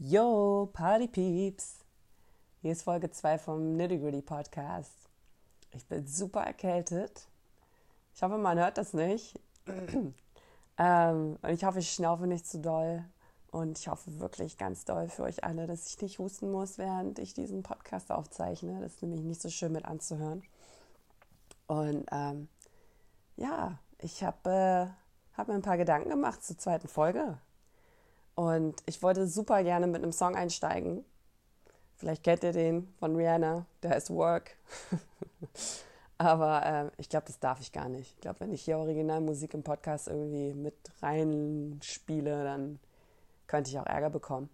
Yo, Party Peeps! Hier ist Folge 2 vom Nitty Gritty Podcast. Ich bin super erkältet. Ich hoffe, man hört das nicht. ähm, und ich hoffe, ich schnaufe nicht zu doll. Und ich hoffe wirklich ganz doll für euch alle, dass ich nicht husten muss, während ich diesen Podcast aufzeichne. Das ist nämlich nicht so schön mit anzuhören. Und ähm, ja, ich habe äh, hab mir ein paar Gedanken gemacht zur zweiten Folge. Und ich wollte super gerne mit einem Song einsteigen. Vielleicht kennt ihr den von Rihanna, der heißt Work. Aber äh, ich glaube, das darf ich gar nicht. Ich glaube, wenn ich hier Originalmusik im Podcast irgendwie mit reinspiele, dann könnte ich auch Ärger bekommen.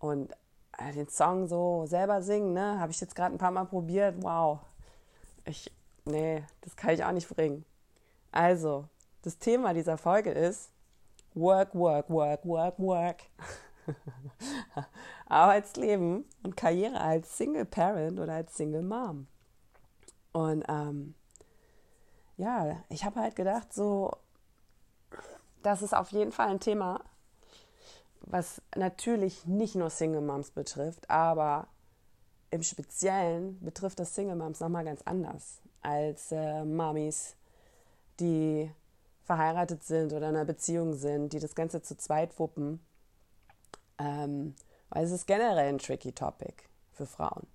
Und äh, den Song so selber singen, ne, habe ich jetzt gerade ein paar Mal probiert. Wow. Ich, nee, das kann ich auch nicht bringen. Also, das Thema dieser Folge ist Work, Work, Work, Work, Work. Arbeitsleben und Karriere als Single Parent oder als Single Mom. Und ähm, ja, ich habe halt gedacht, so, das ist auf jeden Fall ein Thema, was natürlich nicht nur Single Moms betrifft, aber im Speziellen betrifft das Single Moms nochmal ganz anders als äh, Mamis, die verheiratet sind oder in einer Beziehung sind, die das Ganze zu zweit wuppen. Ähm, weil es ist generell ein tricky Topic für Frauen.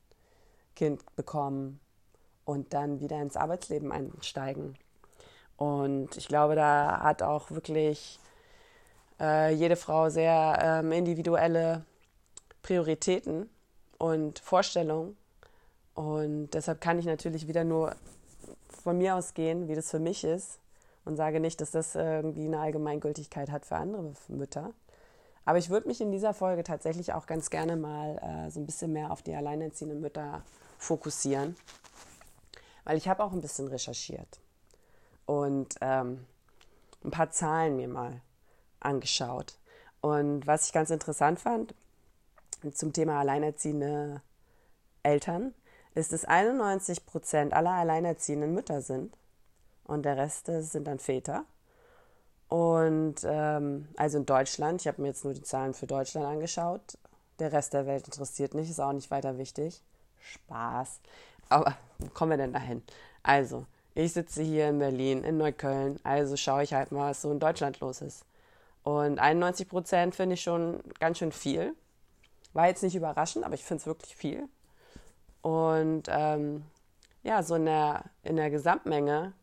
Kind bekommen und dann wieder ins Arbeitsleben einsteigen. Und ich glaube, da hat auch wirklich äh, jede Frau sehr ähm, individuelle Prioritäten und Vorstellungen. Und deshalb kann ich natürlich wieder nur von mir ausgehen, wie das für mich ist. Und sage nicht, dass das irgendwie eine Allgemeingültigkeit hat für andere Mütter. Aber ich würde mich in dieser Folge tatsächlich auch ganz gerne mal äh, so ein bisschen mehr auf die alleinerziehenden Mütter fokussieren. Weil ich habe auch ein bisschen recherchiert und ähm, ein paar Zahlen mir mal angeschaut. Und was ich ganz interessant fand zum Thema alleinerziehende Eltern, ist, dass 91 Prozent aller alleinerziehenden Mütter sind und der Rest sind dann Väter. Und ähm, also in Deutschland, ich habe mir jetzt nur die Zahlen für Deutschland angeschaut. Der Rest der Welt interessiert nicht, ist auch nicht weiter wichtig. Spaß. Aber wo kommen wir denn dahin? Also, ich sitze hier in Berlin, in Neukölln, also schaue ich halt mal, was so in Deutschland los ist. Und 91 Prozent finde ich schon ganz schön viel. War jetzt nicht überraschend, aber ich finde es wirklich viel. Und ähm, ja, so in der, in der Gesamtmenge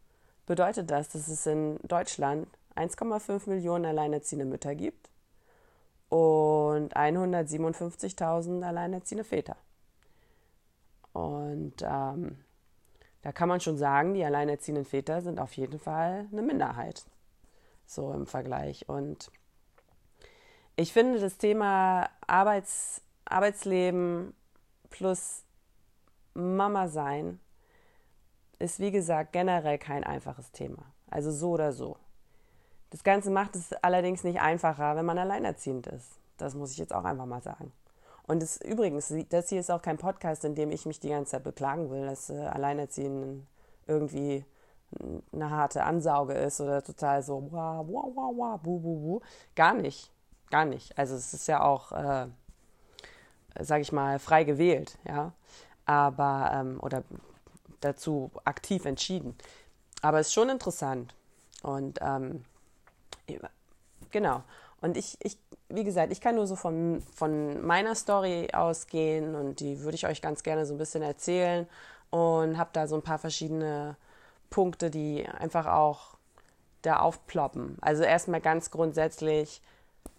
bedeutet das, dass es in Deutschland 1,5 Millionen alleinerziehende Mütter gibt und 157.000 alleinerziehende Väter. Und ähm, da kann man schon sagen, die alleinerziehenden Väter sind auf jeden Fall eine Minderheit so im Vergleich. Und ich finde das Thema Arbeits, Arbeitsleben plus Mama sein ist, wie gesagt, generell kein einfaches Thema. Also so oder so. Das Ganze macht es allerdings nicht einfacher, wenn man alleinerziehend ist. Das muss ich jetzt auch einfach mal sagen. Und das, übrigens, das hier ist auch kein Podcast, in dem ich mich die ganze Zeit beklagen will, dass äh, Alleinerziehenden irgendwie eine harte Ansauge ist oder total so, wah, wah, wah, wah, bu, bu, bu. Gar nicht. Gar nicht. Also es ist ja auch, äh, sage ich mal, frei gewählt, ja. Aber, ähm, oder dazu aktiv entschieden. Aber es ist schon interessant. Und ähm, genau. Und ich, ich, wie gesagt, ich kann nur so von, von meiner Story ausgehen und die würde ich euch ganz gerne so ein bisschen erzählen und habe da so ein paar verschiedene Punkte, die einfach auch da aufploppen. Also erstmal ganz grundsätzlich,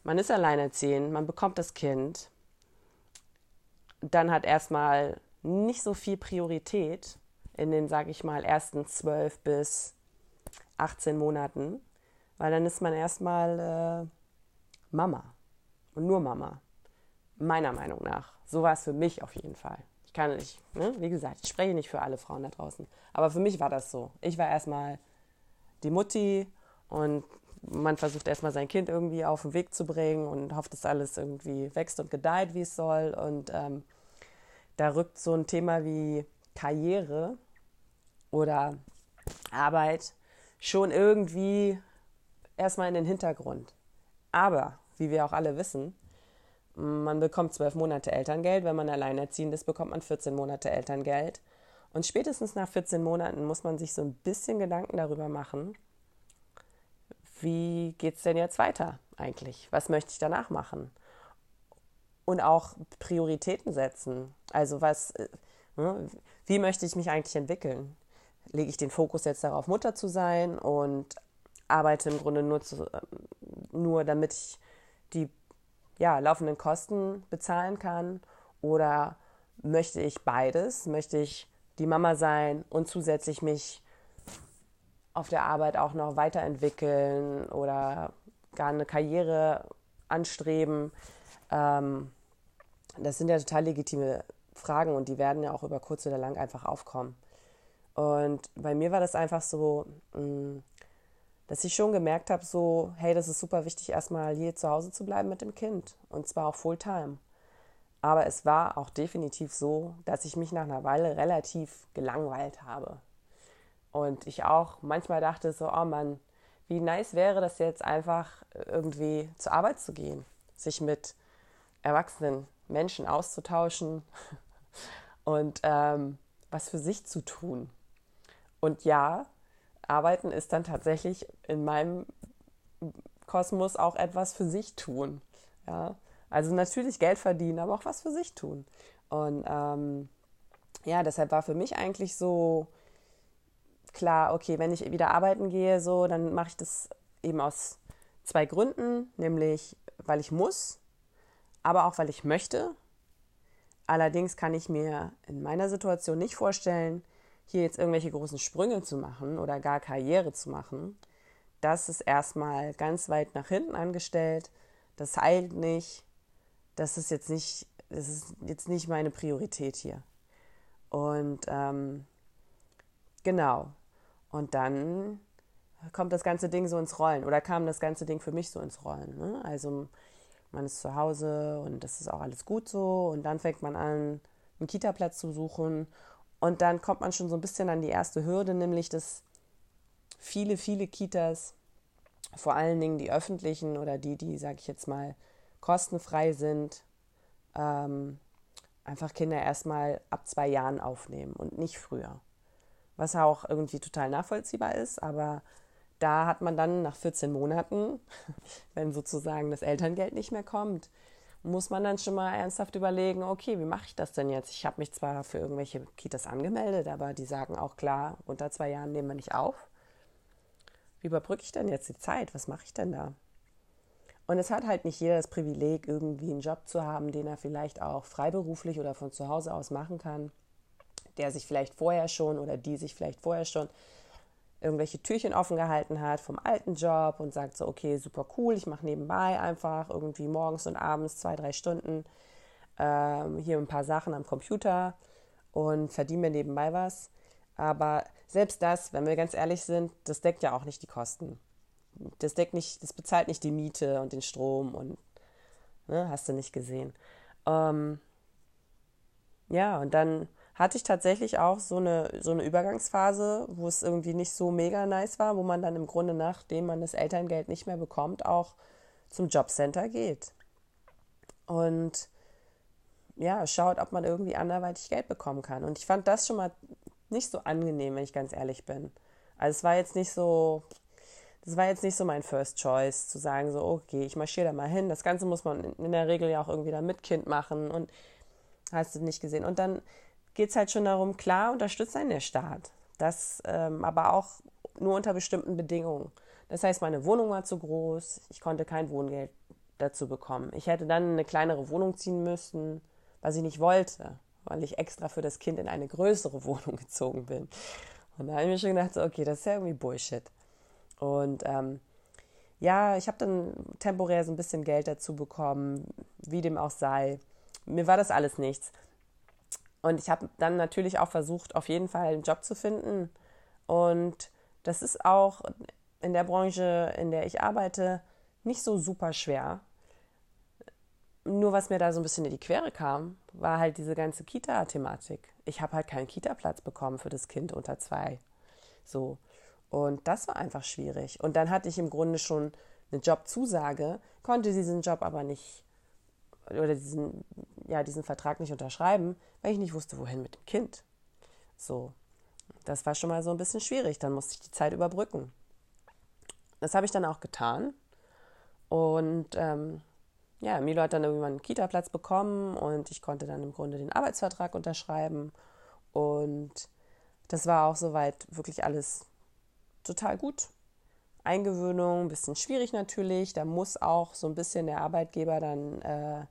man ist alleinerziehend, man bekommt das Kind, dann hat erstmal nicht so viel Priorität in den, sage ich mal, ersten zwölf bis 18 Monaten, weil dann ist man erstmal äh, Mama und nur Mama, meiner Meinung nach. So war es für mich auf jeden Fall. Ich kann nicht, ne? wie gesagt, ich spreche nicht für alle Frauen da draußen, aber für mich war das so. Ich war erstmal die Mutti und man versucht erstmal sein Kind irgendwie auf den Weg zu bringen und hofft, dass alles irgendwie wächst und gedeiht, wie es soll. Und ähm, da rückt so ein Thema wie Karriere oder Arbeit schon irgendwie erstmal in den Hintergrund. Aber, wie wir auch alle wissen, Man bekommt zwölf Monate Elterngeld. Wenn man alleinerziehend ist, bekommt man 14 Monate Elterngeld. Und spätestens nach 14 Monaten muss man sich so ein bisschen Gedanken darüber machen, wie geht es denn jetzt weiter eigentlich? Was möchte ich danach machen? Und auch Prioritäten setzen. Also was, äh, ne, wie möchte ich mich eigentlich entwickeln? Lege ich den Fokus jetzt darauf, Mutter zu sein und arbeite im Grunde nur, zu, äh, nur damit ich die ja, laufenden Kosten bezahlen kann? Oder möchte ich beides? Möchte ich die Mama sein und zusätzlich mich auf der Arbeit auch noch weiterentwickeln oder gar eine Karriere anstreben? Ähm, das sind ja total legitime Fragen und die werden ja auch über kurz oder lang einfach aufkommen. Und bei mir war das einfach so, mm, dass ich schon gemerkt habe, so, hey, das ist super wichtig, erstmal hier zu Hause zu bleiben mit dem Kind. Und zwar auch Fulltime. Aber es war auch definitiv so, dass ich mich nach einer Weile relativ gelangweilt habe. Und ich auch manchmal dachte so, oh Mann, wie nice wäre das jetzt einfach irgendwie zur Arbeit zu gehen, sich mit erwachsenen Menschen auszutauschen und ähm, was für sich zu tun. Und ja, Arbeiten ist dann tatsächlich in meinem Kosmos auch etwas für sich tun. Ja? Also natürlich Geld verdienen, aber auch was für sich tun. Und ähm, ja, deshalb war für mich eigentlich so klar, okay, wenn ich wieder arbeiten gehe, so, dann mache ich das eben aus zwei Gründen, nämlich weil ich muss, aber auch weil ich möchte. Allerdings kann ich mir in meiner Situation nicht vorstellen, hier jetzt irgendwelche großen Sprünge zu machen oder gar Karriere zu machen, das ist erstmal ganz weit nach hinten angestellt. Das heilt nicht. Das ist jetzt nicht, das ist jetzt nicht meine Priorität hier. Und ähm, genau. Und dann kommt das ganze Ding so ins Rollen oder kam das ganze Ding für mich so ins Rollen. Ne? Also man ist zu Hause und das ist auch alles gut so und dann fängt man an, einen Kita-Platz zu suchen und dann kommt man schon so ein bisschen an die erste Hürde, nämlich dass viele, viele Kitas, vor allen Dingen die öffentlichen oder die, die, sage ich jetzt mal, kostenfrei sind, ähm, einfach Kinder erstmal ab zwei Jahren aufnehmen und nicht früher. Was auch irgendwie total nachvollziehbar ist, aber da hat man dann nach 14 Monaten, wenn sozusagen das Elterngeld nicht mehr kommt, muss man dann schon mal ernsthaft überlegen, okay, wie mache ich das denn jetzt? Ich habe mich zwar für irgendwelche Kitas angemeldet, aber die sagen auch klar, unter zwei Jahren nehmen wir nicht auf. Wie überbrücke ich denn jetzt die Zeit? Was mache ich denn da? Und es hat halt nicht jeder das Privileg, irgendwie einen Job zu haben, den er vielleicht auch freiberuflich oder von zu Hause aus machen kann, der sich vielleicht vorher schon oder die sich vielleicht vorher schon irgendwelche Türchen offen gehalten hat vom alten Job und sagt so, okay, super cool, ich mache nebenbei einfach irgendwie morgens und abends zwei, drei Stunden ähm, hier ein paar Sachen am Computer und verdiene mir nebenbei was. Aber selbst das, wenn wir ganz ehrlich sind, das deckt ja auch nicht die Kosten. Das deckt nicht, das bezahlt nicht die Miete und den Strom und ne, hast du nicht gesehen. Ähm, ja, und dann hatte ich tatsächlich auch so eine, so eine Übergangsphase, wo es irgendwie nicht so mega nice war, wo man dann im Grunde, nachdem man das Elterngeld nicht mehr bekommt, auch zum Jobcenter geht. Und ja, schaut, ob man irgendwie anderweitig Geld bekommen kann. Und ich fand das schon mal nicht so angenehm, wenn ich ganz ehrlich bin. Also es war jetzt nicht so, das war jetzt nicht so mein First Choice, zu sagen so, okay, ich marschiere da mal hin. Das Ganze muss man in der Regel ja auch irgendwie dann mit Kind machen und hast du nicht gesehen. Und dann geht es halt schon darum, klar unterstützt einen der Staat. Das ähm, aber auch nur unter bestimmten Bedingungen. Das heißt, meine Wohnung war zu groß, ich konnte kein Wohngeld dazu bekommen. Ich hätte dann eine kleinere Wohnung ziehen müssen, was ich nicht wollte, weil ich extra für das Kind in eine größere Wohnung gezogen bin. Und da habe ich mir schon gedacht, so, okay, das ist ja irgendwie Bullshit. Und ähm, ja, ich habe dann temporär so ein bisschen Geld dazu bekommen, wie dem auch sei. Mir war das alles nichts. Und ich habe dann natürlich auch versucht, auf jeden Fall einen Job zu finden. Und das ist auch in der Branche, in der ich arbeite, nicht so super schwer. Nur was mir da so ein bisschen in die Quere kam, war halt diese ganze Kita-Thematik. Ich habe halt keinen Kita-Platz bekommen für das Kind unter zwei. So. Und das war einfach schwierig. Und dann hatte ich im Grunde schon eine Jobzusage, konnte diesen Job aber nicht oder diesen, ja, diesen Vertrag nicht unterschreiben, weil ich nicht wusste, wohin mit dem Kind. So, das war schon mal so ein bisschen schwierig. Dann musste ich die Zeit überbrücken. Das habe ich dann auch getan. Und ähm, ja, Milo hat dann irgendwann einen Kita-Platz bekommen und ich konnte dann im Grunde den Arbeitsvertrag unterschreiben. Und das war auch soweit wirklich alles total gut. Eingewöhnung, ein bisschen schwierig natürlich. Da muss auch so ein bisschen der Arbeitgeber dann äh,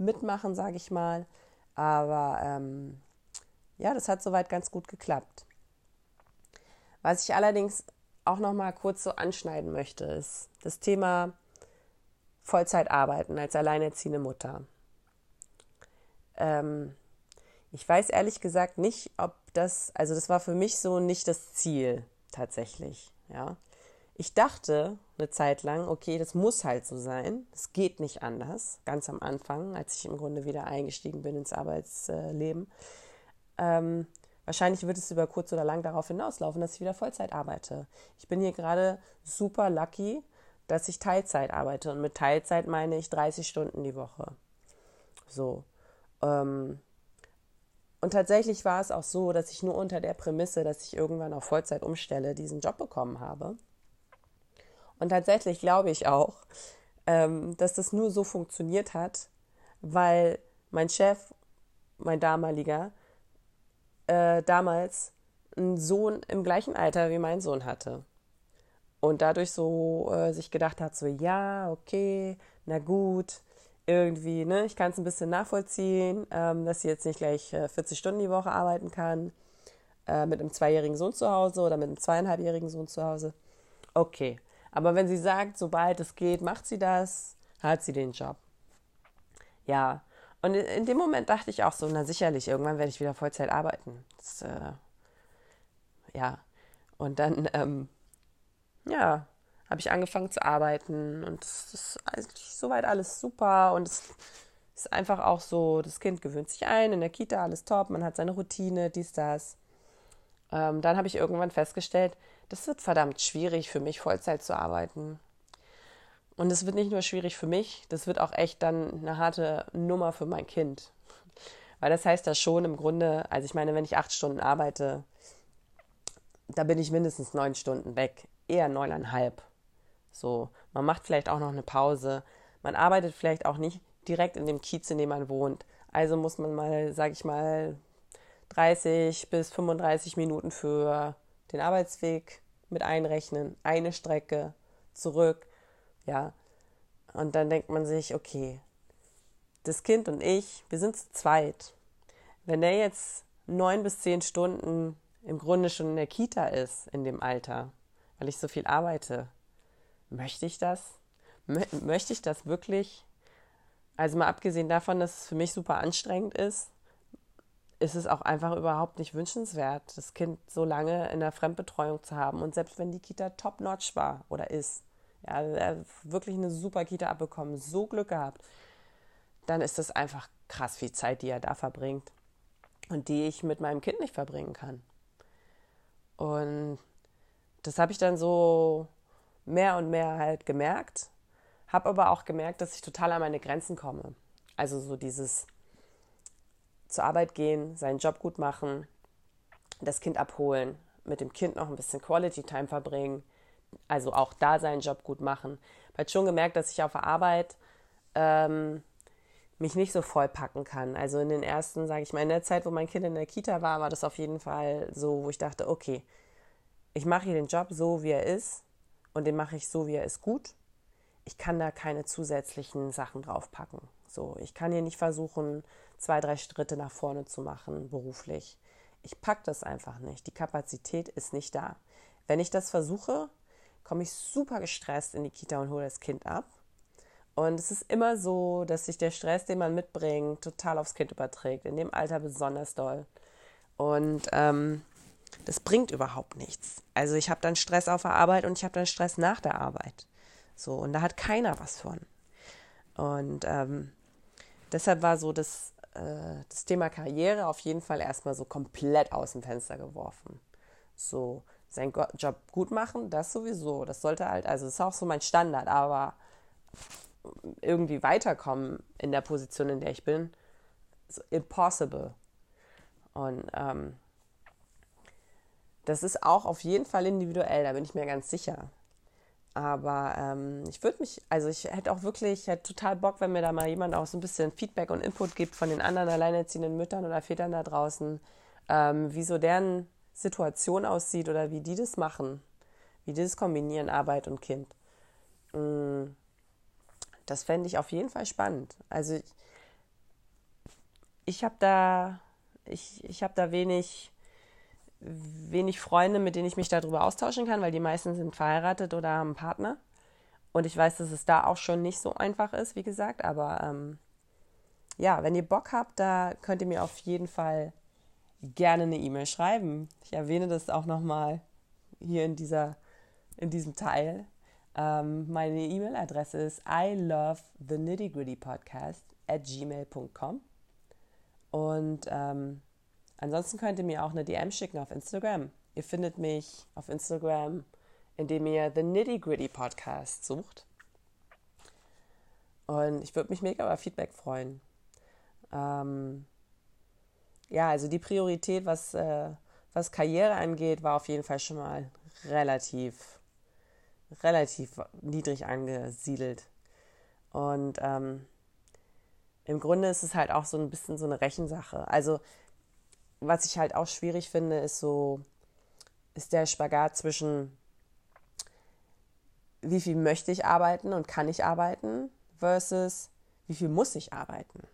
mitmachen, sage ich mal. Aber ähm, ja, das hat soweit ganz gut geklappt. Was ich allerdings auch noch mal kurz so anschneiden möchte, ist das Thema Vollzeit arbeiten als alleinerziehende Mutter. Ähm, ich weiß ehrlich gesagt nicht, ob das, also das war für mich so nicht das Ziel tatsächlich, ja. Ich dachte eine Zeit lang, okay, das muss halt so sein, es geht nicht anders, ganz am Anfang, als ich im Grunde wieder eingestiegen bin ins Arbeitsleben. Ähm, wahrscheinlich wird es über kurz oder lang darauf hinauslaufen, dass ich wieder Vollzeit arbeite. Ich bin hier gerade super lucky, dass ich Teilzeit arbeite. Und mit Teilzeit meine ich 30 Stunden die Woche. So. Ähm, und tatsächlich war es auch so, dass ich nur unter der Prämisse, dass ich irgendwann auf Vollzeit umstelle, diesen Job bekommen habe. Und tatsächlich glaube ich auch, ähm, dass das nur so funktioniert hat, weil mein Chef, mein damaliger, äh, damals einen Sohn im gleichen Alter wie mein Sohn hatte. Und dadurch so äh, sich gedacht hat, so ja, okay, na gut, irgendwie, ne, ich kann es ein bisschen nachvollziehen, ähm, dass sie jetzt nicht gleich äh, 40 Stunden die Woche arbeiten kann, äh, mit einem zweijährigen Sohn zu Hause oder mit einem zweieinhalbjährigen Sohn zu Hause. Okay. Aber wenn sie sagt, sobald es geht, macht sie das, hat sie den Job. Ja. Und in, dem Moment dachte ich auch so, na sicherlich, irgendwann werde ich wieder Vollzeit arbeiten. Das, äh, ja. Und dann, ähm, ja, habe ich angefangen zu arbeiten und es ist eigentlich soweit alles super und es ist einfach auch so, das Kind gewöhnt sich ein, in der Kita alles top, man hat seine Routine, dies, das. Ähm, dann habe ich irgendwann festgestellt, das wird verdammt schwierig für mich, Vollzeit zu arbeiten. Und es wird nicht nur schwierig für mich, das wird auch echt dann eine harte Nummer für mein Kind. Weil das heißt ja schon im Grunde, also ich meine, wenn ich acht Stunden arbeite, da bin ich mindestens neun Stunden weg, eher neuneinhalb. So, man macht vielleicht auch noch eine Pause. Man arbeitet vielleicht auch nicht direkt in dem Kiez, in dem man wohnt. Also muss man mal, sag ich mal, 30 bis 35 Minuten für den Arbeitsweg mit einrechnen. Eine Strecke zurück. Ja. Und dann denkt man sich, okay, das Kind und ich, wir sind zu zweit. Wenn der jetzt neun bis zehn Stunden im Grunde schon in der Kita ist, in dem Alter, weil ich so viel arbeite, möchte ich das? Mö möchte ich das wirklich? Also mal abgesehen davon, dass es für mich super anstrengend ist, ist es auch einfach überhaupt nicht wünschenswert, das Kind so lange in der Fremdbetreuung zu haben. Und selbst wenn die Kita top-notch war oder ist, ja, wirklich eine super Kita abbekommen, so Glück gehabt, dann ist das einfach krass viel Zeit, die er da verbringt und die ich mit meinem Kind nicht verbringen kann. Und das habe ich dann so mehr und mehr halt gemerkt, habe aber auch gemerkt, dass ich total an meine Grenzen komme. Also so dieses zur Arbeit gehen, seinen Job gut machen, das Kind abholen, mit dem Kind noch ein bisschen Quality Time verbringen, also auch da seinen Job gut machen. Ich habe schon gemerkt, dass ich auf der Arbeit ähm, mich nicht so voll packen kann. Also in den ersten, sage ich mal, in der Zeit, wo mein Kind in der Kita war, war das auf jeden Fall so, wo ich dachte, okay, ich mache hier den Job so, wie er ist und den mache ich so, wie er ist, gut. Ich kann da keine zusätzlichen Sachen draufpacken. So, ich kann hier nicht versuchen, zwei, drei Schritte nach vorne zu machen, beruflich. Ich packe das einfach nicht. Die Kapazität ist nicht da. Wenn ich das versuche, komme ich super gestresst in die Kita und hole das Kind ab. Und es ist immer so, dass sich der Stress, den man mitbringt, total aufs Kind überträgt. In dem Alter besonders doll. Und ähm, das bringt überhaupt nichts. Also ich habe dann Stress auf der Arbeit und ich habe dann Stress nach der Arbeit. So, und da hat keiner was von. Und ähm, deshalb war so das, äh, das Thema Karriere auf jeden Fall erstmal so komplett aus dem Fenster geworfen. So, seinen Job gut machen, das sowieso. Das sollte halt, also das ist auch so mein Standard, aber irgendwie weiterkommen in der Position, in der ich bin. So impossible. Und ähm, das ist auch auf jeden Fall individuell, da bin ich mir ganz sicher. Aber ähm, ich würde mich, also ich hätte auch wirklich, ich hätte total Bock, wenn mir da mal jemand auch so ein bisschen Feedback und Input gibt von den anderen alleinerziehenden Müttern oder Vätern da draußen, ähm, wie so deren Situation aussieht oder wie die das machen, wie die das kombinieren, Arbeit und Kind. Mm, das fände ich auf jeden Fall spannend. Also ich, ich habe da, ich, ich habe da wenig wenig Freunde, mit denen ich mich darüber austauschen kann, weil die meisten sind verheiratet oder haben einen Partner. Und ich weiß, dass es da auch schon nicht so einfach ist, wie gesagt. Aber ähm, ja, wenn ihr Bock habt, da könnt ihr mir auf jeden Fall gerne eine E-Mail schreiben. Ich erwähne das auch nochmal hier in, dieser, in diesem Teil. Ähm, meine E-Mail-Adresse ist I love the nitty gritty podcast at gmail.com. Und ähm, Ansonsten könnt ihr mir auch eine DM schicken auf Instagram. Ihr findet mich auf Instagram, indem ihr The Nitty Gritty Podcast sucht. Und ich würde mich mega über Feedback freuen. Ähm, ja, also die Priorität, was, äh, was Karriere angeht, war auf jeden Fall schon mal relativ, relativ niedrig angesiedelt. Und ähm, im Grunde ist es halt auch so ein bisschen so eine Rechensache. Also was ich halt auch schwierig finde, ist so, ist der Spagat zwischen, wie viel möchte ich arbeiten und kann ich arbeiten, versus wie viel muss ich arbeiten.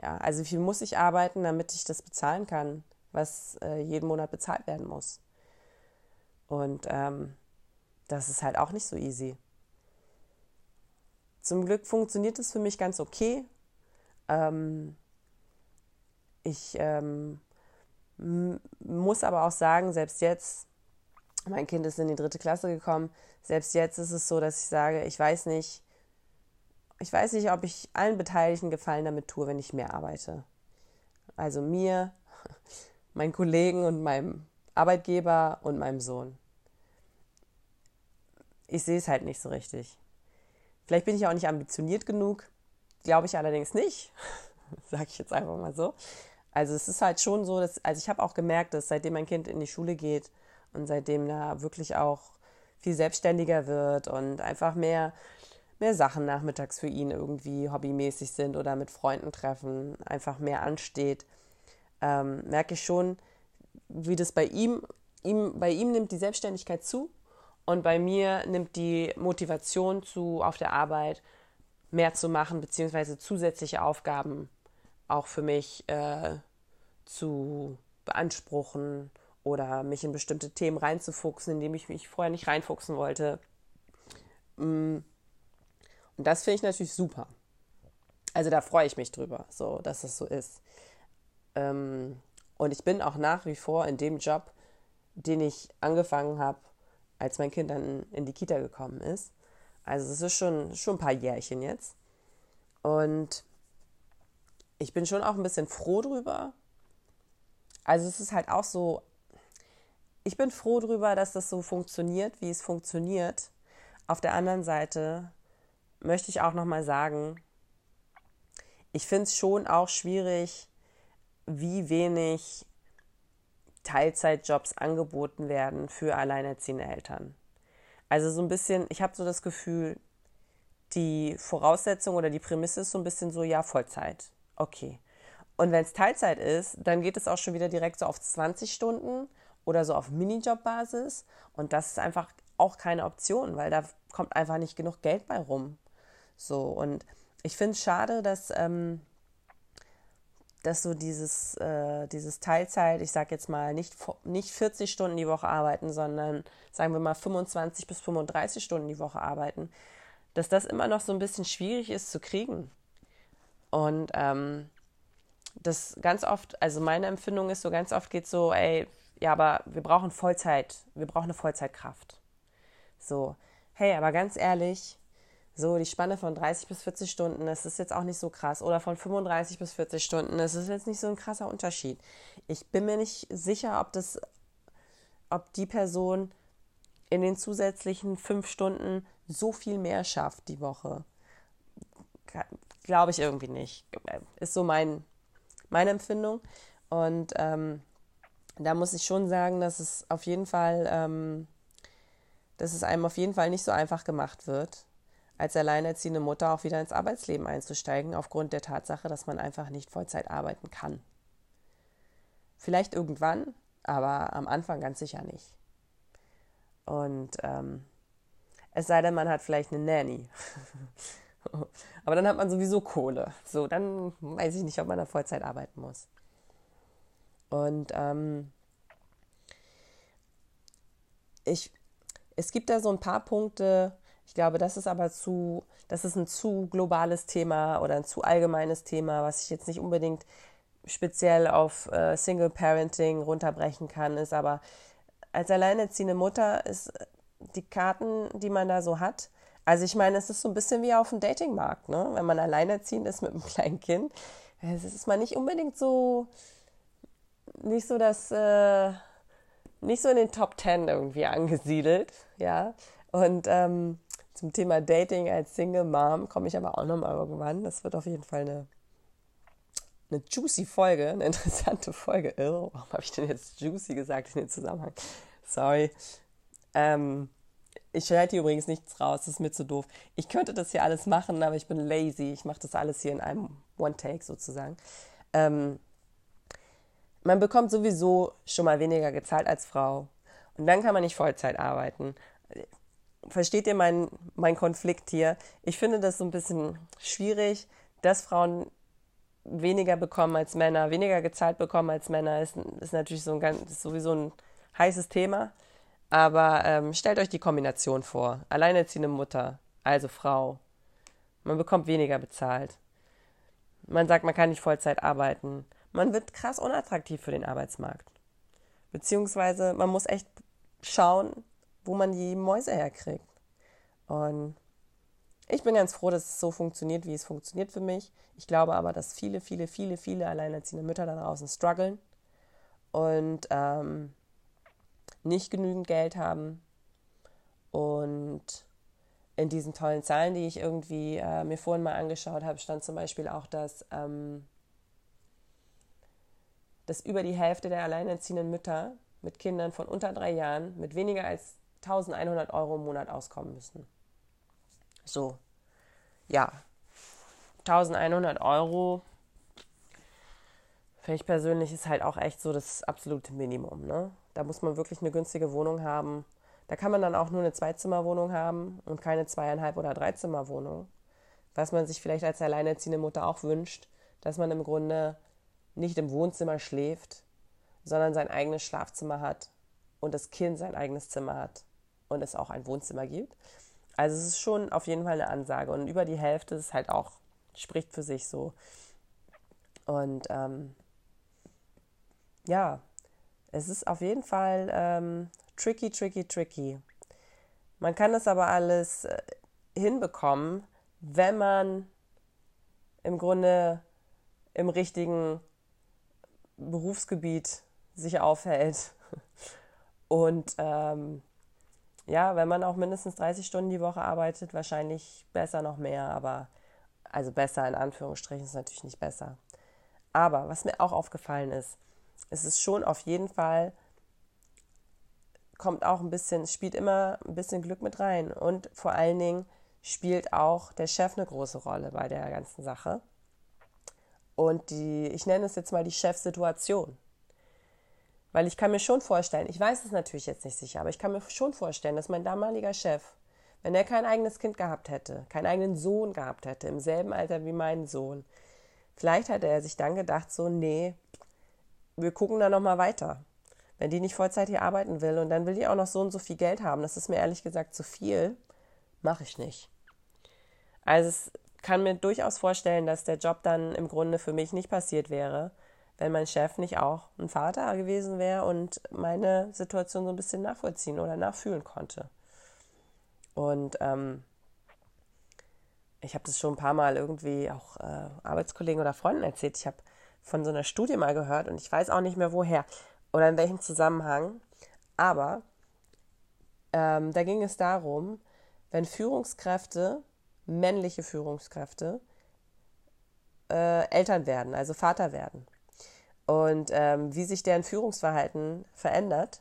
Ja, also wie viel muss ich arbeiten, damit ich das bezahlen kann, was äh, jeden Monat bezahlt werden muss. Und ähm, das ist halt auch nicht so easy. Zum Glück funktioniert es für mich ganz okay. Ähm, ich ähm, muss aber auch sagen, selbst jetzt, mein Kind ist in die dritte Klasse gekommen, selbst jetzt ist es so, dass ich sage, ich weiß nicht, ich weiß nicht, ob ich allen Beteiligten Gefallen damit tue, wenn ich mehr arbeite. Also mir, meinen Kollegen und meinem Arbeitgeber und meinem Sohn. Ich sehe es halt nicht so richtig. Vielleicht bin ich auch nicht ambitioniert genug, glaube ich allerdings nicht, sage ich jetzt einfach mal so. Also es ist halt schon so, dass, also ich habe auch gemerkt, dass seitdem mein Kind in die Schule geht und seitdem da wirklich auch viel selbstständiger wird und einfach mehr, mehr Sachen nachmittags für ihn irgendwie hobbymäßig sind oder mit Freunden treffen, einfach mehr ansteht, ähm, merke ich schon, wie das bei ihm, ihm, bei ihm nimmt die Selbstständigkeit zu und bei mir nimmt die Motivation zu, auf der Arbeit mehr zu machen, beziehungsweise zusätzliche Aufgaben auch für mich äh, zu beanspruchen oder mich in bestimmte Themen reinzufuchsen, in die ich mich vorher nicht reinfuchsen wollte. Mm. Und das finde ich natürlich super. Also da freue ich mich drüber, so dass es so ist. Ähm, und ich bin auch nach wie vor in dem Job, den ich angefangen habe, als mein Kind dann in die Kita gekommen ist. Also es ist schon, schon ein paar Jährchen jetzt. Und ich bin schon auch ein bisschen froh drüber, also es ist halt auch so, ich bin froh darüber, dass das so funktioniert, wie es funktioniert. Auf der anderen Seite möchte ich auch nochmal sagen, ich finde es schon auch schwierig, wie wenig Teilzeitjobs angeboten werden für alleinerziehende Eltern. Also so ein bisschen, ich habe so das Gefühl, die Voraussetzung oder die Prämisse ist so ein bisschen so, ja, Vollzeit. Okay. Und wenn es Teilzeit ist, dann geht es auch schon wieder direkt so auf 20 Stunden oder so auf Minijob-Basis. Und das ist einfach auch keine Option, weil da kommt einfach nicht genug Geld bei rum. So, und ich finde es schade, dass, ähm, dass so dieses, äh, dieses Teilzeit, ich sage jetzt mal, nicht, nicht 40 Stunden die Woche arbeiten, sondern sagen wir mal 25 bis 35 Stunden die Woche arbeiten, dass das immer noch so ein bisschen schwierig ist zu kriegen. Und ähm, das ganz oft, also meine Empfindung ist so, ganz oft geht so, ey, ja, aber wir brauchen Vollzeit, wir brauchen eine Vollzeitkraft. So, hey, aber ganz ehrlich, so die Spanne von 30 bis 40 Stunden, das ist jetzt auch nicht so krass. Oder von 35 bis 40 Stunden, das ist jetzt nicht so ein krasser Unterschied. Ich bin mir nicht sicher, ob das, ob die Person in den zusätzlichen fünf Stunden so viel mehr schafft die Woche. Glaube ich irgendwie nicht. Ist so mein, meine Empfindung. Und ähm, da muss ich schon sagen, dass es auf jeden Fall, ähm, dass es einem auf jeden Fall nicht so einfach gemacht wird, als alleinerziehende Mutter auch wieder ins Arbeitsleben einzusteigen, aufgrund der Tatsache, dass man einfach nicht Vollzeit arbeiten kann. Vielleicht irgendwann, aber am Anfang ganz sicher nicht. Und ähm, es sei denn, man hat vielleicht eine Nanny. aber dann hat man sowieso Kohle. So, dann weiß ich nicht, ob man da Vollzeit arbeiten muss. Und ähm, ich, es gibt da so ein paar Punkte, ich glaube, das ist aber zu, das ist ein zu globales Thema oder ein zu allgemeines Thema, was ich jetzt nicht unbedingt speziell auf äh, Single Parenting runterbrechen kann, ist aber als alleinerziehende Mutter ist die Karten, die man da so hat. Also ich meine, es ist so ein bisschen wie auf dem Datingmarkt, ne? Wenn man alleinerziehend ist mit einem kleinen Kind, es ist man nicht unbedingt so, nicht so das, äh, nicht so in den Top Ten irgendwie angesiedelt, ja. Und ähm, zum Thema Dating als Single Mom komme ich aber auch nochmal irgendwann. Das wird auf jeden Fall eine eine juicy Folge, eine interessante Folge. Oh, warum habe ich denn jetzt juicy gesagt in dem Zusammenhang? Sorry. Ähm, ich schneide hier übrigens nichts raus, das ist mir zu doof. Ich könnte das hier alles machen, aber ich bin lazy. Ich mache das alles hier in einem One-Take sozusagen. Ähm, man bekommt sowieso schon mal weniger gezahlt als Frau. Und dann kann man nicht Vollzeit arbeiten. Versteht ihr meinen mein Konflikt hier? Ich finde das so ein bisschen schwierig, dass Frauen weniger bekommen als Männer, weniger gezahlt bekommen als Männer, ist, ist natürlich so ein ganz, sowieso ein heißes Thema. Aber ähm, stellt euch die Kombination vor. Alleinerziehende Mutter, also Frau. Man bekommt weniger bezahlt. Man sagt, man kann nicht Vollzeit arbeiten. Man wird krass unattraktiv für den Arbeitsmarkt. Beziehungsweise man muss echt schauen, wo man die Mäuse herkriegt. Und ich bin ganz froh, dass es so funktioniert, wie es funktioniert für mich. Ich glaube aber, dass viele, viele, viele, viele alleinerziehende Mütter da draußen strugglen und ähm, nicht genügend Geld haben. Und in diesen tollen Zahlen, die ich irgendwie äh, mir vorhin mal angeschaut habe, stand zum Beispiel auch, dass, ähm, dass über die Hälfte der alleinerziehenden Mütter mit Kindern von unter drei Jahren mit weniger als 1100 Euro im Monat auskommen müssen. So, ja, 1100 Euro für ich persönlich ist halt auch echt so das absolute Minimum. Ne? Da muss man wirklich eine günstige Wohnung haben. Da kann man dann auch nur eine Zweizimmerwohnung haben und keine zweieinhalb oder Dreizimmerwohnung. Was man sich vielleicht als alleinerziehende Mutter auch wünscht, dass man im Grunde nicht im Wohnzimmer schläft, sondern sein eigenes Schlafzimmer hat und das Kind sein eigenes Zimmer hat und es auch ein Wohnzimmer gibt. Also es ist schon auf jeden Fall eine Ansage. Und über die Hälfte ist halt auch, spricht für sich so. Und ähm, ja, es ist auf jeden Fall ähm, tricky, tricky, tricky. Man kann das aber alles äh, hinbekommen, wenn man im Grunde im richtigen Berufsgebiet sich aufhält und ähm, ja, wenn man auch mindestens 30 Stunden die Woche arbeitet, wahrscheinlich besser noch mehr, aber also besser in Anführungsstrichen ist natürlich nicht besser. Aber was mir auch aufgefallen ist, es ist schon auf jeden Fall, kommt auch ein bisschen, spielt immer ein bisschen Glück mit rein und vor allen Dingen spielt auch der Chef eine große Rolle bei der ganzen Sache. Und die, ich nenne es jetzt mal die Chefsituation. Weil ich kann mir schon vorstellen, ich weiß es natürlich jetzt nicht sicher, aber ich kann mir schon vorstellen, dass mein damaliger Chef, wenn er kein eigenes Kind gehabt hätte, keinen eigenen Sohn gehabt hätte, im selben Alter wie mein Sohn, vielleicht hätte er sich dann gedacht, so, nee, wir gucken da nochmal weiter. Wenn die nicht Vollzeit hier arbeiten will und dann will die auch noch so und so viel Geld haben, das ist mir ehrlich gesagt zu viel, mache ich nicht. Also es kann mir durchaus vorstellen, dass der Job dann im Grunde für mich nicht passiert wäre, wenn mein Chef nicht auch ein Vater gewesen wäre und meine Situation so ein bisschen nachvollziehen oder nachfühlen konnte. Und ähm, ich habe das schon ein paar Mal irgendwie auch äh, Arbeitskollegen oder Freunden erzählt. Ich habe von so einer Studie mal gehört und ich weiß auch nicht mehr woher oder in welchem Zusammenhang. Aber ähm, da ging es darum, wenn Führungskräfte, männliche Führungskräfte, äh, Eltern werden, also Vater werden. Und ähm, wie sich deren Führungsverhalten verändert,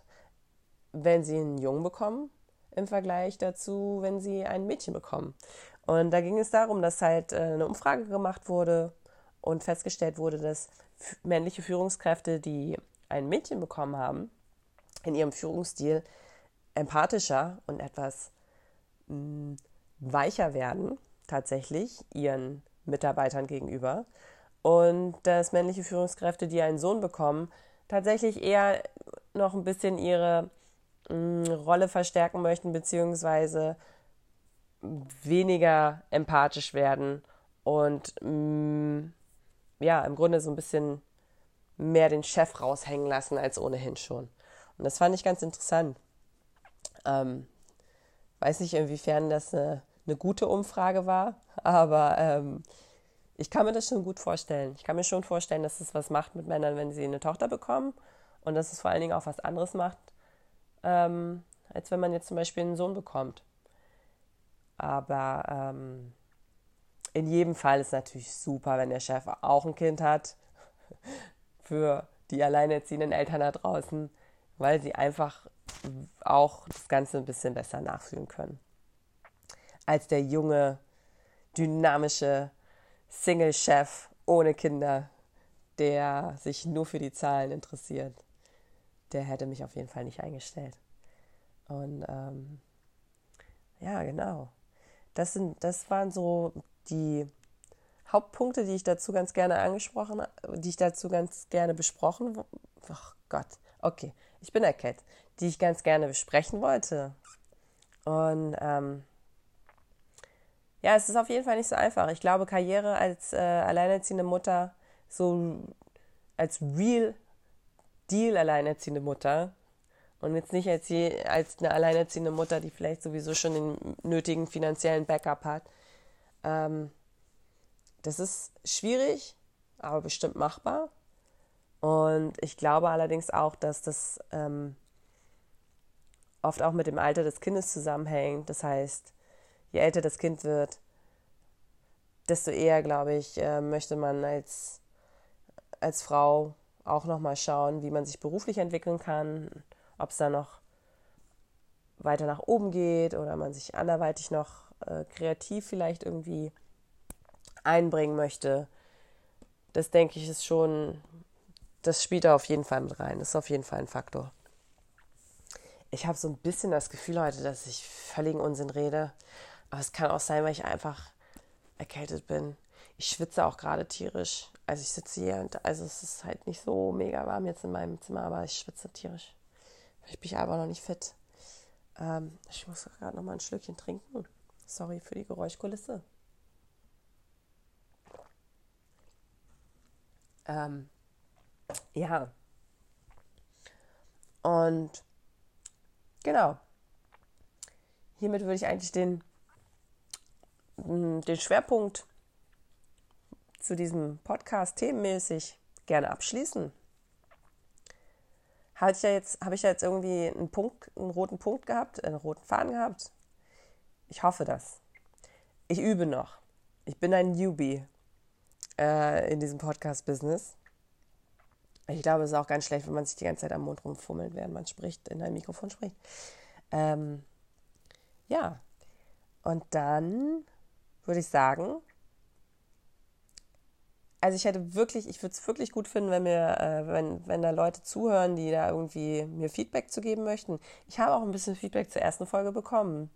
wenn sie einen Jungen bekommen, im Vergleich dazu, wenn sie ein Mädchen bekommen. Und da ging es darum, dass halt äh, eine Umfrage gemacht wurde und festgestellt wurde, dass männliche Führungskräfte, die ein Mädchen bekommen haben, in ihrem Führungsstil empathischer und etwas mh, mm, weicher werden, tatsächlich ihren Mitarbeitern gegenüber. Und dass männliche Führungskräfte, die einen Sohn bekommen, tatsächlich eher noch ein bisschen ihre mh, mm, Rolle verstärken möchten, beziehungsweise weniger empathisch werden und mh, mm, ja, im Grunde so ein bisschen mehr den Chef raushängen lassen als ohnehin schon. Und das fand ich ganz interessant. Ähm, weiß nicht, inwiefern das eine, eine gute Umfrage war, aber ähm, ich kann mir das schon gut vorstellen. Ich kann mir schon vorstellen, dass es was macht mit Männern, wenn sie eine Tochter bekommen und dass es vor allen Dingen auch was anderes macht, ähm, als wenn man jetzt zum Beispiel einen Sohn bekommt. Aber ähm, in jedem Fall ist es natürlich super, wenn der Chef auch ein Kind hat. Für die alleinerziehenden Eltern da draußen, weil sie einfach auch das Ganze ein bisschen besser nachfühlen können. Als der junge, dynamische Single-Chef ohne Kinder, der sich nur für die Zahlen interessiert, der hätte mich auf jeden Fall nicht eingestellt. Und ähm, ja, genau. Das, sind, das waren so die Hauptpunkte, die ich dazu ganz gerne angesprochen, die ich dazu ganz gerne besprochen, ach Gott, okay, ich bin erkältet, die ich ganz gerne besprechen wollte. Und ähm, ja, es ist auf jeden Fall nicht so einfach. Ich glaube, Karriere als äh, alleinerziehende Mutter, so als real deal alleinerziehende Mutter und jetzt nicht als, je, als eine alleinerziehende Mutter, die vielleicht sowieso schon den nötigen finanziellen Backup hat. Ähm, das ist schwierig, aber bestimmt machbar. Und ich glaube allerdings auch, dass das ähm, oft auch mit dem Alter des Kindes zusammenhängt. Das heißt, je älter das Kind wird, desto eher, glaube ich, äh, möchte man als, als Frau auch nochmal schauen, wie man sich beruflich entwickeln kann, ob es da noch weiter nach oben geht oder man sich anderweitig noch äh, kreativ vielleicht irgendwie einbringen möchte. Das denke ich ist schon, das spielt da auf jeden Fall mit rein. Das ist auf jeden Fall ein Faktor. Ich habe so ein bisschen das Gefühl heute, dass ich völligen Unsinn rede. Aber es kann auch sein, weil ich einfach erkältet bin. Ich schwitze auch gerade tierisch. Also ich sitze hier und also es ist halt nicht so mega warm jetzt in meinem Zimmer, aber ich schwitze tierisch. Ich bin aber noch nicht fit. Ähm, ich muss gerade noch mal ein Schlückchen trinken. Sorry für die Geräuschkulisse. Ähm, ja. Und genau. Hiermit würde ich eigentlich den, mm, den Schwerpunkt zu diesem Podcast themenmäßig gerne abschließen. Habe ich ja jetzt, habe ich ja jetzt irgendwie einen Punkt, einen roten Punkt gehabt, einen roten Faden gehabt? Ich hoffe das. Ich übe noch. Ich bin ein Newbie äh, in diesem Podcast-Business. Ich glaube, es ist auch ganz schlecht, wenn man sich die ganze Zeit am Mund rumfummelt, während man spricht, in ein Mikrofon spricht. Ähm, ja, und dann würde ich sagen, also ich hätte wirklich, ich würde es wirklich gut finden, wenn mir, äh, wenn, wenn da Leute zuhören, die da irgendwie mir Feedback zu geben möchten. Ich habe auch ein bisschen Feedback zur ersten Folge bekommen.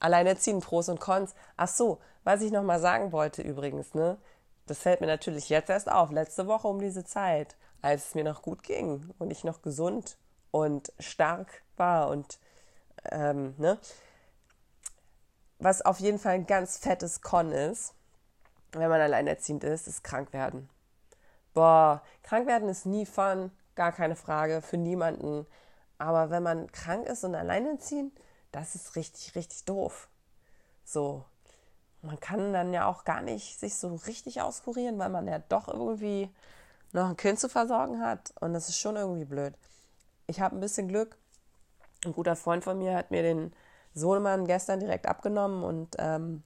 Alleinerziehend, Pros und Cons. Ach so, was ich nochmal sagen wollte übrigens, ne? Das fällt mir natürlich jetzt erst auf, letzte Woche um diese Zeit, als es mir noch gut ging und ich noch gesund und stark war und ähm, ne? Was auf jeden Fall ein ganz fettes Con ist, wenn man alleinerziehend ist, ist krank werden. Boah, krank werden ist nie fun, gar keine Frage, für niemanden. Aber wenn man krank ist und alleinerziehend, das ist richtig, richtig doof. So. Man kann dann ja auch gar nicht sich so richtig auskurieren, weil man ja doch irgendwie noch ein Kind zu versorgen hat. Und das ist schon irgendwie blöd. Ich habe ein bisschen Glück. Ein guter Freund von mir hat mir den Sohnemann gestern direkt abgenommen und ähm,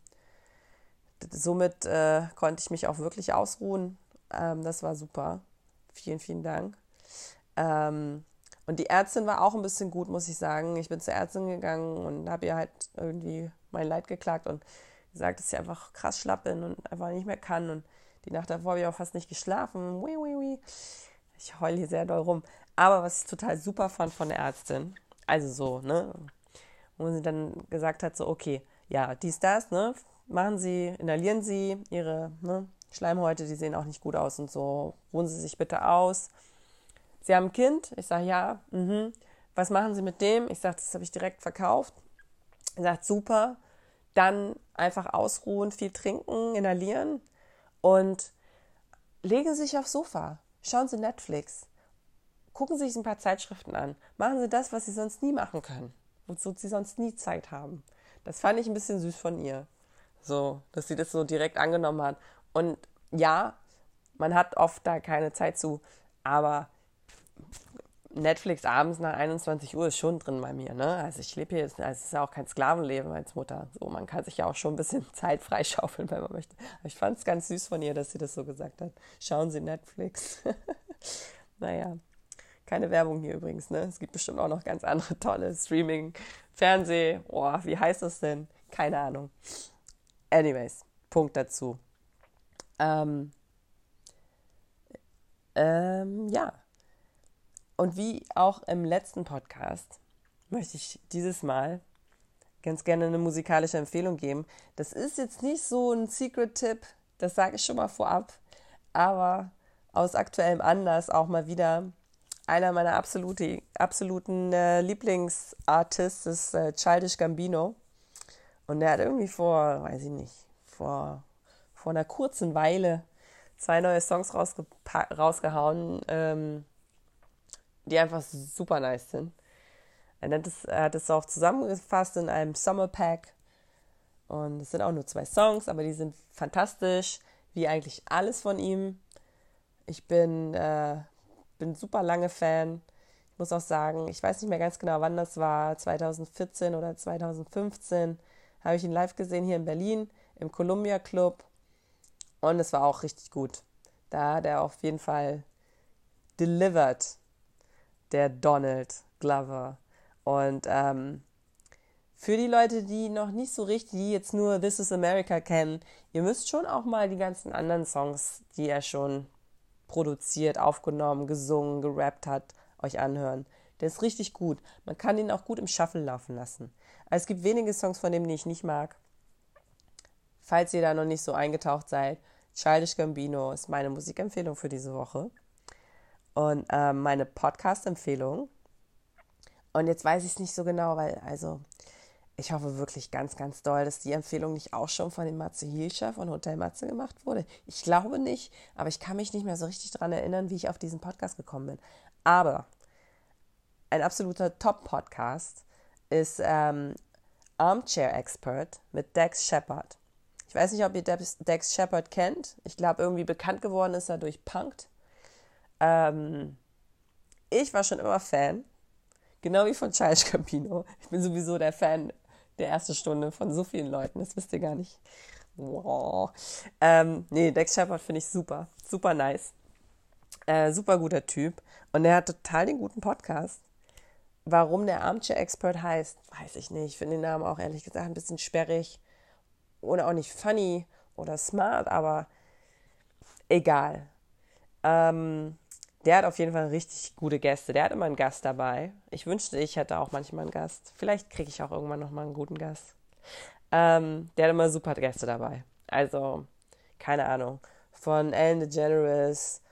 somit äh, konnte ich mich auch wirklich ausruhen. Ähm, das war super. Vielen, vielen Dank. Ähm, und die Ärztin war auch ein bisschen gut, muss ich sagen. Ich bin zur Ärztin gegangen und habe ihr halt irgendwie mein Leid geklagt und gesagt, dass ich einfach krass schlapp bin und einfach nicht mehr kann. Und die Nacht davor habe ich auch fast nicht geschlafen. Wii, wii, wii. Ich heule hier sehr doll rum. Aber was ich total super fand von der Ärztin, also so, ne, wo sie dann gesagt hat, so, okay, ja, dies, das, ne, machen Sie, inhalieren Sie Ihre ne, Schleimhäute, die sehen auch nicht gut aus und so, ruhen Sie sich bitte aus. Sie haben ein Kind? Ich sage, ja, mhm. Was machen Sie mit dem? Ich sage, das habe ich direkt verkauft. Er sagt, super. Dann einfach ausruhen, viel trinken, inhalieren und legen Sie sich aufs Sofa. Schauen Sie Netflix. Gucken Sie sich ein paar Zeitschriften an. Machen Sie das, was Sie sonst nie machen können. Wozu Sie sonst nie Zeit haben. Das fand ich ein bisschen süß von ihr. So, dass sie das so direkt angenommen hat. Und ja, man hat oft da keine Zeit zu, aber Netflix abends nach 21 Uhr ist schon drin bei mir. Ne? Also ich lebe hier, also es ist ja auch kein Sklavenleben als Mutter. So, man kann sich ja auch schon ein bisschen Zeit freischaufeln, wenn man möchte. Aber ich fand es ganz süß von ihr, dass sie das so gesagt hat. Schauen Sie Netflix. naja, keine Werbung hier übrigens. Ne? Es gibt bestimmt auch noch ganz andere tolle Streaming, Fernseh. Boah, wie heißt das denn? Keine Ahnung. Anyways, Punkt dazu. Ähm, ähm, ja. Und wie auch im letzten Podcast möchte ich dieses Mal ganz gerne eine musikalische Empfehlung geben. Das ist jetzt nicht so ein Secret-Tipp, das sage ich schon mal vorab, aber aus aktuellem Anlass auch mal wieder einer meiner absolute, absoluten äh, Lieblingsartists ist äh, Childish Gambino. Und der hat irgendwie vor, weiß ich nicht, vor, vor einer kurzen Weile zwei neue Songs rausgehauen, ähm, die einfach super nice sind. Er, nennt es, hat es auch zusammengefasst in einem Summer Pack. Und es sind auch nur zwei Songs, aber die sind fantastisch, wie eigentlich alles von ihm. Ich bin, äh, bin super lange Fan. Ich muss auch sagen, ich weiß nicht mehr ganz genau, wann das war, 2014 oder 2015 habe ich ihn live gesehen hier in Berlin im Columbia Club und es war auch richtig gut. Da hat er auf jeden Fall delivered, der Donald Glover. Und ähm, für die Leute, die noch nicht so richtig, die jetzt nur This is America kennen, ihr müsst schon auch mal die ganzen anderen Songs, die er schon produziert, aufgenommen, gesungen, gerappt hat, euch anhören. Der ist richtig gut. Man kann ihn auch gut im Shuffle laufen lassen. Also es gibt wenige Songs von dem, die ich nicht mag. Falls ihr da noch nicht so eingetaucht seid, Childish Gambino ist meine Musikempfehlung für diese Woche. Und äh, meine Podcast-Empfehlung. Und jetzt weiß ich es nicht so genau, weil, also, ich hoffe wirklich ganz, ganz doll, dass die Empfehlung nicht auch schon von dem Matze Hilscher von Hotel Matze gemacht wurde. Ich glaube nicht, aber ich kann mich nicht mehr so richtig daran erinnern, wie ich auf diesen Podcast gekommen bin. Aber ein absoluter Top-Podcast ist ähm, Armchair Expert mit Dex Shepard. Ich weiß nicht, ob ihr Dex Shepard kennt. Ich glaube, irgendwie bekannt geworden ist er durch Punked. Ähm, ich war schon immer Fan, genau wie von Charles Campino. Ich bin sowieso der Fan der ersten Stunde von so vielen Leuten, das wisst ihr gar nicht. Wow. Ähm, nee, Dex Shepard finde ich super, super nice. Äh, super guter Typ. Und er hat total den guten Podcast. Warum der Armchair Expert heißt, weiß ich nicht. Ich finde den Namen auch ehrlich gesagt ein bisschen sperrig. Oder auch nicht funny oder smart, aber egal. Ähm, der hat auf jeden Fall richtig gute Gäste. Der hat immer einen Gast dabei. Ich wünschte, ich hätte auch manchmal einen Gast. Vielleicht kriege ich auch irgendwann nochmal einen guten Gast. Ähm, der hat immer super Gäste dabei. Also, keine Ahnung. Von Ellen DeGeneres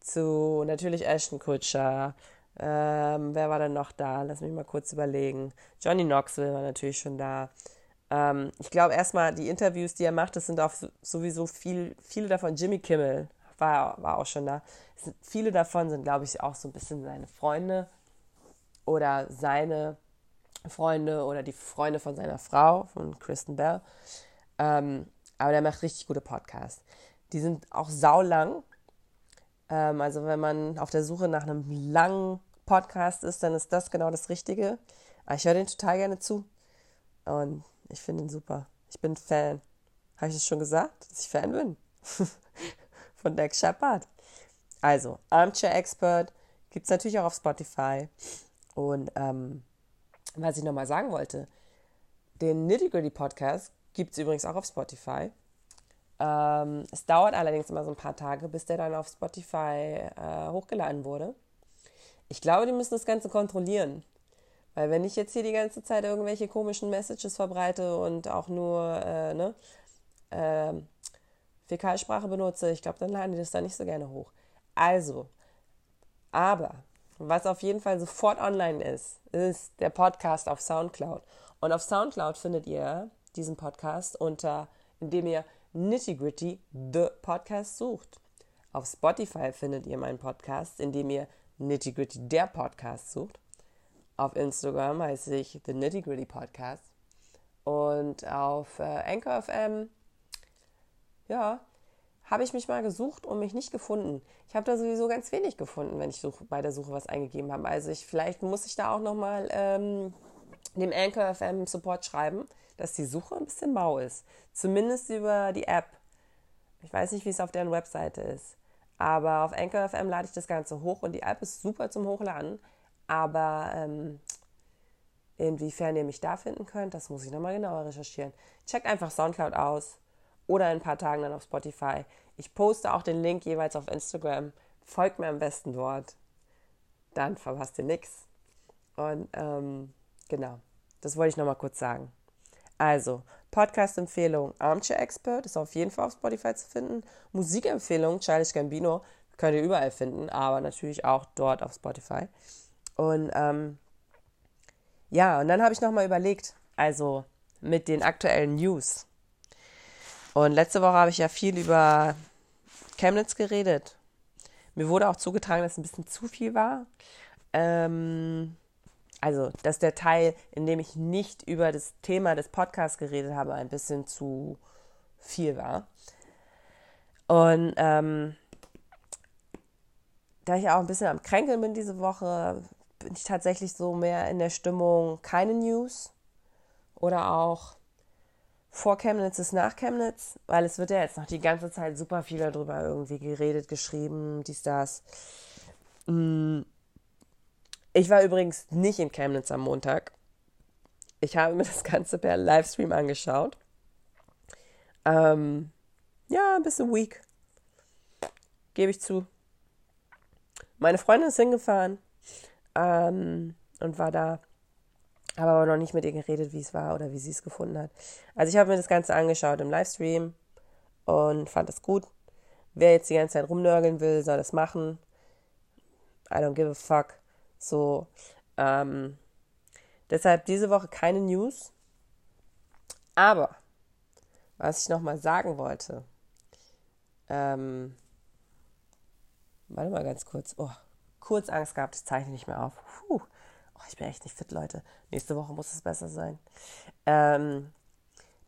zu natürlich Ashton Kutcher, ähm, wer war denn noch da? Lass mich mal kurz überlegen. Johnny Knoxville war natürlich schon da. Ähm, ich glaube erstmal, die Interviews, die er macht, das sind auch sowieso viel, viele davon. Jimmy Kimmel war, war auch schon da. Viele davon sind, glaube ich, auch so ein bisschen seine Freunde oder seine Freunde oder die Freunde von seiner Frau, von Kristen Bell. Ähm, aber der macht richtig gute Podcasts. Die sind auch saulang. Ähm, also wenn man auf der Suche nach einem langen Podcast ist, dann ist das genau das Richtige. Aber ich höre den total gerne zu. Und ich finde ihn super. Ich bin Fan. Habe ich das schon gesagt, dass ich Fan bin? Von Dex Shepard. Also, Armchair Expert gibt es natürlich auch auf Spotify. Und ähm, was ich nochmal sagen wollte, den Nitty Gritty Podcast gibt es übrigens auch auf Spotify. Ähm, es dauert allerdings immer so ein paar Tage, bis der dann auf Spotify äh, hochgeladen wurde. Ich glaube, die müssen das Ganze kontrollieren. Weil wenn ich jetzt hier die ganze Zeit irgendwelche komischen Messages verbreite und auch nur äh, ne, äh, Fäkalsprache benutze, ich glaube, dann laden die das da nicht so gerne hoch. Also, aber was auf jeden Fall sofort online ist, ist der Podcast auf SoundCloud. Und auf SoundCloud findet ihr diesen Podcast unter, indem ihr Nitty Gritty The Podcast sucht. Auf Spotify findet ihr meinen Podcast, indem ihr Nitty Gritty Der Podcast sucht. Auf Instagram heiße ich The Nitty Gritty Podcast. Und auf äh, Anchor FM, ja, habe ich mich mal gesucht und mich nicht gefunden. Ich habe da sowieso ganz wenig gefunden, wenn ich such, bei der Suche was eingegeben habe. Also ich, vielleicht muss ich da auch nochmal ähm, dem Anchor FM Support schreiben, dass die Suche ein bisschen mau ist. Zumindest über die App. Ich weiß nicht, wie es auf deren Webseite ist. Aber auf Anchor FM lade ich das Ganze hoch und die App ist super zum Hochladen. Aber ähm, inwiefern ihr mich da finden könnt, das muss ich nochmal genauer recherchieren. Checkt einfach Soundcloud aus oder in ein paar Tagen dann auf Spotify. Ich poste auch den Link jeweils auf Instagram. Folgt mir am besten dort. Dann verpasst ihr nichts. Und ähm, genau, das wollte ich nochmal kurz sagen. Also, Podcast-Empfehlung Armchair Expert ist auf jeden Fall auf Spotify zu finden. Musikempfehlung Childish Gambino könnt ihr überall finden, aber natürlich auch dort auf Spotify. Und ähm, ja, und dann habe ich nochmal überlegt, also mit den aktuellen News. Und letzte Woche habe ich ja viel über Chemnitz geredet. Mir wurde auch zugetragen, dass es ein bisschen zu viel war. Ähm, also, dass der Teil, in dem ich nicht über das Thema des Podcasts geredet habe, ein bisschen zu viel war. Und ähm, da ich auch ein bisschen am Kränkeln bin diese Woche, bin ich tatsächlich so mehr in der Stimmung keine News oder auch vor Chemnitz ist nach Chemnitz, weil es wird ja jetzt noch die ganze Zeit super viel darüber irgendwie geredet, geschrieben, dies, das. Mm. Ich war übrigens nicht in Chemnitz am Montag. Ich habe mir das Ganze per Livestream angeschaut. Ähm, ja, ein bisschen weak. Gebe ich zu. Meine Freundin ist hingefahren ähm, und war da habe aber noch nicht mit ihr geredet, wie es war oder wie sie es gefunden hat. Also ich habe mir das Ganze angeschaut im Livestream und fand es gut. Wer jetzt die ganze Zeit rumnörgeln will, soll das machen. I don't give a fuck. So, ähm, deshalb diese Woche keine News. Aber, was ich nochmal sagen wollte, ähm, warte mal ganz kurz. Oh, kurz Angst gehabt, ich zeichne nicht mehr auf. Puh. Oh, ich bin echt nicht fit, Leute. Nächste Woche muss es besser sein. Ähm,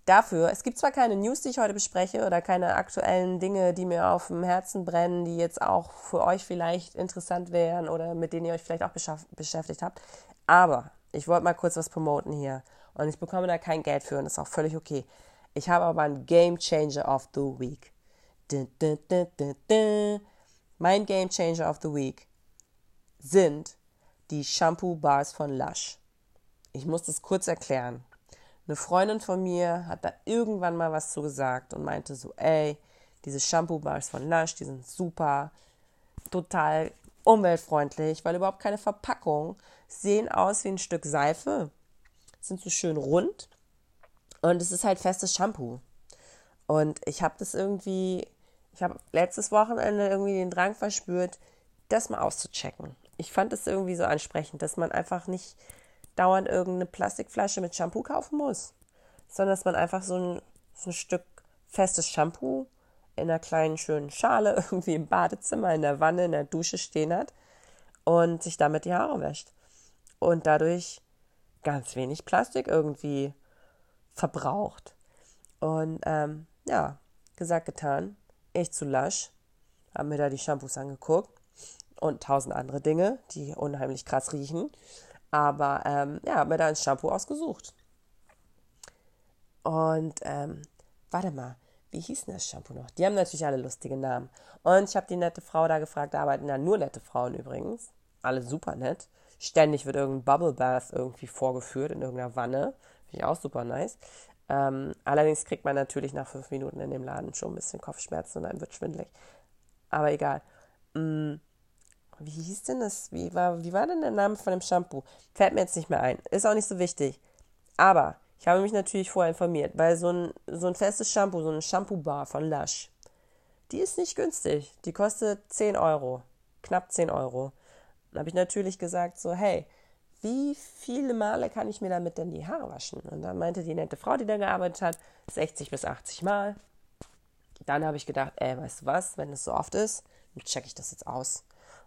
dafür, es gibt zwar keine News, die ich heute bespreche oder keine aktuellen Dinge, die mir auf dem Herzen brennen, die jetzt auch für euch vielleicht interessant wären oder mit denen ihr euch vielleicht auch beschäftigt habt, aber ich wollte mal kurz was promoten hier und ich bekomme da kein Geld für und das ist auch völlig okay. Ich habe aber einen Game Changer of the Week. Dun, dun, dun, mein Game Changer of the Week sind die Shampoo Bars von Lush. Ich muss das kurz erklären. Eine Freundin von mir hat da irgendwann mal was zu gesagt und meinte so, ey, diese Shampoo Bars von Lush, die sind super, total umweltfreundlich, weil überhaupt keine Verpackung, sehen aus wie ein Stück Seife, sind so schön rund und es ist halt festes Shampoo. Und ich habe das irgendwie, ich habe letztes Wochenende irgendwie den Drang verspürt, das mal auszuchecken ich fand es irgendwie so ansprechend, dass man einfach nicht dauernd irgendeine Plastikflasche mit Shampoo kaufen muss, sondern dass man einfach so ein, so ein Stück festes Shampoo in einer kleinen schönen Schale irgendwie im Badezimmer, in der Wanne, in der Dusche stehen hat und sich damit die Haare wäscht. Und dadurch ganz wenig Plastik irgendwie verbraucht. Und ähm, ja, gesagt, getan. Ich zu lasch, habe mir da die Shampoos angeguckt und tausend andere Dinge, die unheimlich krass riechen. Aber ähm, ja, habe mir da ein Shampoo ausgesucht. Und ähm, warte mal, wie hieß denn das Shampoo noch? Die haben natürlich alle lustige Namen. Und ich habe die nette Frau da gefragt, da arbeiten da nur nette Frauen übrigens. Alle super nett. Ständig wird irgendein Bubble Bath irgendwie vorgeführt in irgendeiner Wanne. Finde ich auch super nice. Ähm, allerdings kriegt man natürlich nach fünf Minuten in dem Laden schon ein bisschen Kopfschmerzen und dann wird schwindelig. Aber egal. Mm, wie hieß denn das? Wie war, wie war denn der Name von dem Shampoo? Fällt mir jetzt nicht mehr ein. Ist auch nicht so wichtig. Aber ich habe mich natürlich vorher informiert, weil so ein, so ein festes Shampoo, so eine Shampoo-Bar von Lush, die ist nicht günstig. Die kostet 10 Euro. Knapp 10 Euro. Dann habe ich natürlich gesagt, so, hey, wie viele Male kann ich mir damit denn die Haare waschen? Und dann meinte die nette Frau, die da gearbeitet hat, 60 bis 80 Mal. Dann habe ich gedacht, ey, weißt du was, wenn es so oft ist, dann checke ich das jetzt aus.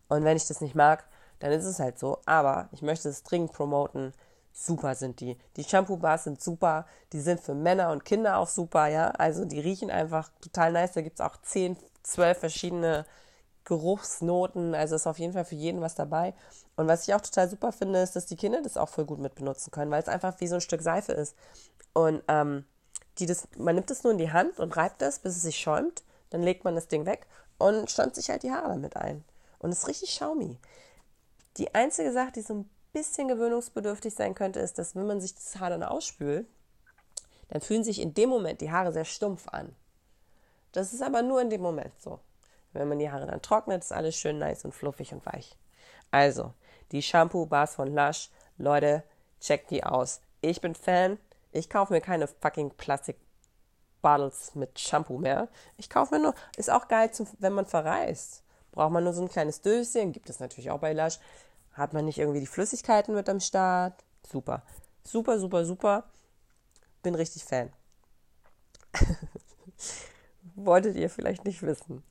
Und wenn ich das nicht mag, dann ist es halt so. Aber ich möchte es dringend promoten, super sind die. Die Shampoo-Bars sind super, die sind für Männer und Kinder auch super, ja. Also die riechen einfach total nice. Da gibt es auch 10, 12 verschiedene Geruchsnoten. Also ist auf jeden Fall für jeden was dabei. Und was ich auch total super finde, ist, dass die Kinder das auch voll gut mit benutzen können, weil es einfach wie so ein Stück Seife ist. Und ähm, die das, man nimmt es nur in die Hand und reibt es, bis es sich schäumt. Dann legt man das Ding weg und schäumt sich halt die Haare damit ein. Und es ist richtig schaumi. Die einzige Sache, die so ein bisschen gewöhnungsbedürftig sein könnte, ist, dass wenn man sich das Haar dann ausspült, dann fühlen sich in dem Moment die Haare sehr stumpf an. Das ist aber nur in dem Moment so. Wenn man die Haare dann trocknet, ist alles schön nice und fluffig und weich. Also, die Shampoo-Bars von Lush, Leute, checkt die aus. Ich bin Fan. Ich kaufe mir keine fucking Plastik-Bottles mit Shampoo mehr. Ich kaufe mir nur, ist auch geil, zum, wenn man verreist. Braucht man nur so ein kleines Döschen, gibt es natürlich auch bei Lush. Hat man nicht irgendwie die Flüssigkeiten mit am Start? Super. Super, super, super. Bin richtig Fan. Wolltet ihr vielleicht nicht wissen.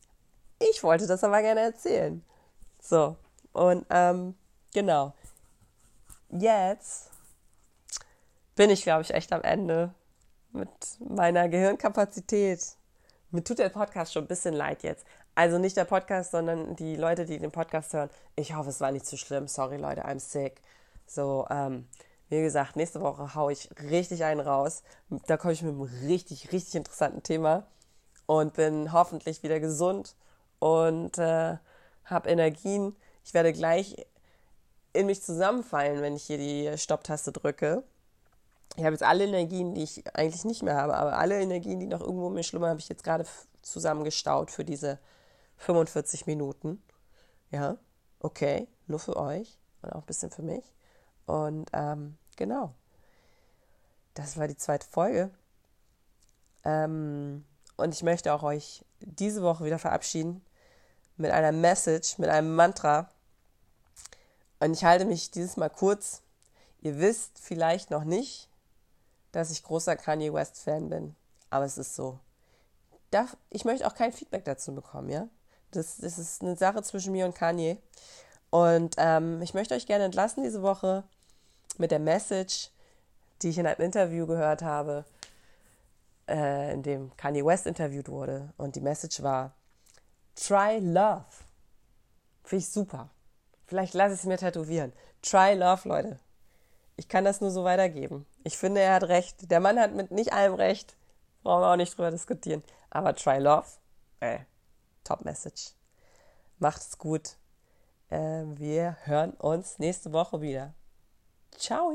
Ich wollte das aber gerne erzählen. So, und ähm, genau. Jetzt bin ich, glaube ich, echt am Ende mit meiner Gehirnkapazität. Mir tut der Podcast schon ein bisschen leid jetzt. Also nicht der Podcast, sondern die Leute, die den Podcast hören. Ich hoffe, es war nicht zu schlimm. Sorry, Leute, I'm sick. So, ähm, wie gesagt, nächste Woche haue ich richtig einen raus. Da komme ich mit einem richtig, richtig interessanten Thema und bin hoffentlich wieder gesund und äh, habe Energien. Ich werde gleich in mich zusammenfallen, wenn ich hier die Stopptaste drücke. Ich habe jetzt alle Energien, die ich eigentlich nicht mehr habe, aber alle Energien, die noch irgendwo in mir schlummern, habe ich jetzt gerade zusammengestaut für diese 45 Minuten. Ja, okay, nur für euch und auch ein bisschen für mich. Und ähm, genau, das war die zweite Folge. Ähm, und ich möchte auch euch diese Woche wieder verabschieden mit einer Message, mit einem Mantra. Und ich halte mich dieses Mal kurz. Ihr wisst vielleicht noch nicht, dass ich großer Kanye West Fan bin, aber es ist so. Ich möchte auch kein Feedback dazu bekommen, ja? Das, das ist eine Sache zwischen mir und Kanye. Und ähm, ich möchte euch gerne entlassen diese Woche mit der Message, die ich in einem Interview gehört habe, äh, in dem Kanye West interviewt wurde. Und die Message war, try love. Finde ich super. Vielleicht lasse ich es mir tätowieren. Try love, Leute. Ich kann das nur so weitergeben. Ich finde, er hat recht. Der Mann hat mit nicht allem recht. Brauchen wir auch nicht drüber diskutieren. Aber try love, ey, Top Message. Macht's gut. Äh, wir hören uns nächste Woche wieder. Ciao.